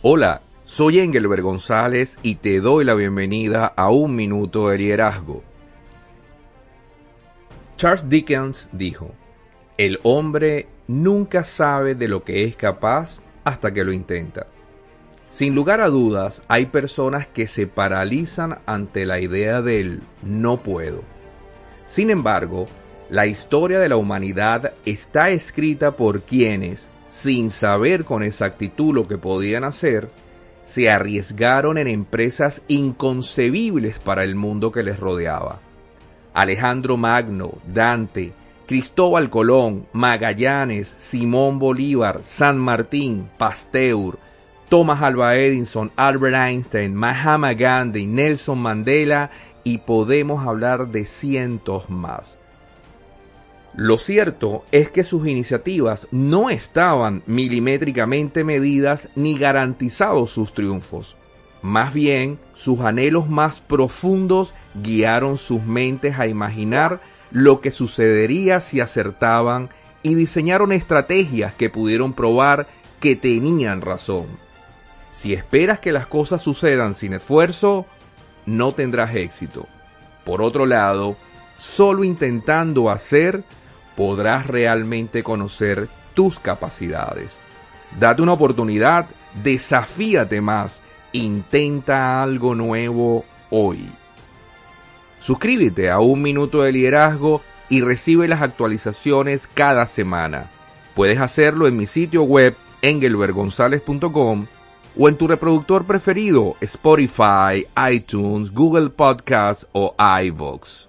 Hola, soy Engelbert González y te doy la bienvenida a Un Minuto de Liderazgo. Charles Dickens dijo, el hombre nunca sabe de lo que es capaz hasta que lo intenta. Sin lugar a dudas, hay personas que se paralizan ante la idea del no puedo. Sin embargo, la historia de la humanidad está escrita por quienes, sin saber con exactitud lo que podían hacer, se arriesgaron en empresas inconcebibles para el mundo que les rodeaba. Alejandro Magno, Dante, Cristóbal Colón, Magallanes, Simón Bolívar, San Martín, Pasteur, Thomas Alva Edison, Albert Einstein, Mahatma Gandhi, Nelson Mandela y podemos hablar de cientos más. Lo cierto es que sus iniciativas no estaban milimétricamente medidas ni garantizados sus triunfos. Más bien, sus anhelos más profundos guiaron sus mentes a imaginar lo que sucedería si acertaban y diseñaron estrategias que pudieron probar que tenían razón. Si esperas que las cosas sucedan sin esfuerzo, no tendrás éxito. Por otro lado, solo intentando hacer podrás realmente conocer tus capacidades. Date una oportunidad, desafíate más, intenta algo nuevo hoy. Suscríbete a Un Minuto de Liderazgo y recibe las actualizaciones cada semana. Puedes hacerlo en mi sitio web engelbergonzalez.com o en tu reproductor preferido Spotify, iTunes, Google Podcasts o iVoox.